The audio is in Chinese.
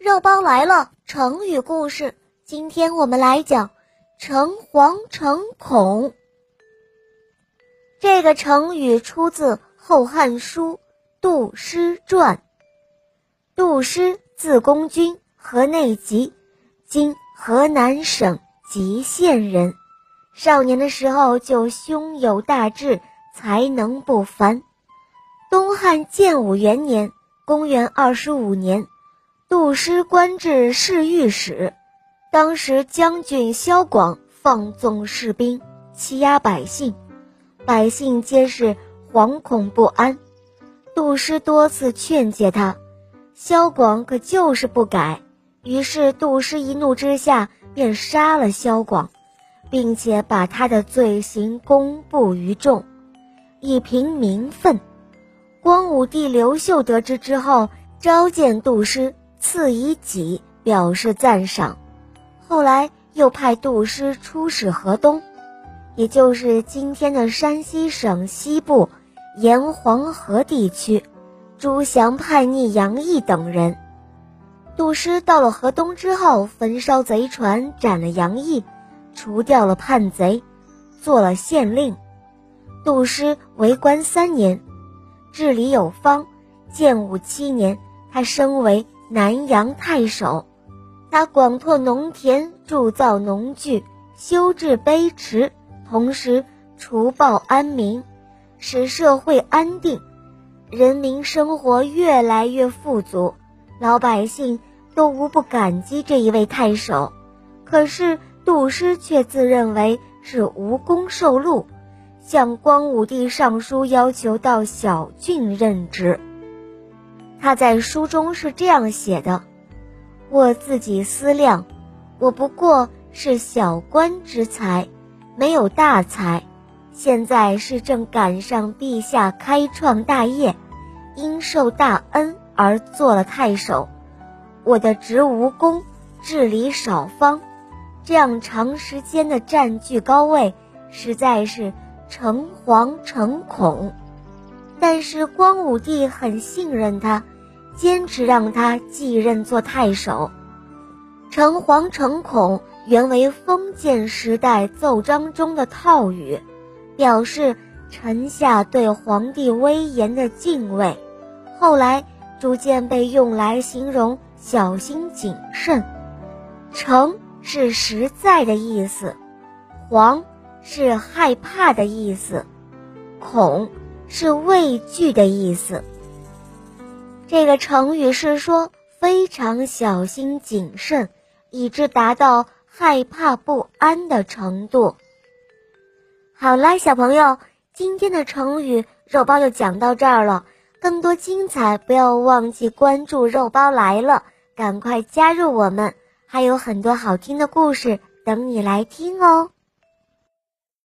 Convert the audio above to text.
肉包来了，成语故事。今天我们来讲“诚惶诚恐”。这个成语出自《后汉书·杜诗传》。杜诗字公君，河内籍（今河南省吉县人）。少年的时候就胸有大志，才能不凡。东汉建武元年。公元二十五年，杜诗官至侍御史。当时将军萧广放纵士兵，欺压百姓，百姓皆是惶恐不安。杜诗多次劝诫他，萧广可就是不改。于是杜诗一怒之下便杀了萧广，并且把他的罪行公布于众，以平民愤。光武帝刘秀得知之后，召见杜诗，赐以己，表示赞赏。后来又派杜诗出使河东，也就是今天的山西省西部沿黄河地区，诛降叛逆杨毅等人。杜诗到了河东之后，焚烧贼船，斩了杨毅，除掉了叛贼，做了县令。杜诗为官三年。治理有方，建武七年，他升为南阳太守。他广拓农田，铸造农具，修治碑池，同时除暴安民，使社会安定，人民生活越来越富足，老百姓都无不感激这一位太守。可是杜诗却自认为是无功受禄。向光武帝上书，要求到小郡任职。他在书中是这样写的：“我自己思量，我不过是小官之才，没有大才。现在是正赶上陛下开创大业，因受大恩而做了太守。我的职无功，治理少方，这样长时间的占据高位，实在是。”诚惶诚恐，但是光武帝很信任他，坚持让他继任做太守。诚惶诚恐原为封建时代奏章中的套语，表示臣下对皇帝威严的敬畏。后来逐渐被用来形容小心谨慎。诚是实在的意思，惶。是害怕的意思，恐是畏惧的意思。这个成语是说非常小心谨慎，以致达到害怕不安的程度。好啦，小朋友，今天的成语肉包就讲到这儿了。更多精彩，不要忘记关注肉包来了，赶快加入我们，还有很多好听的故事等你来听哦。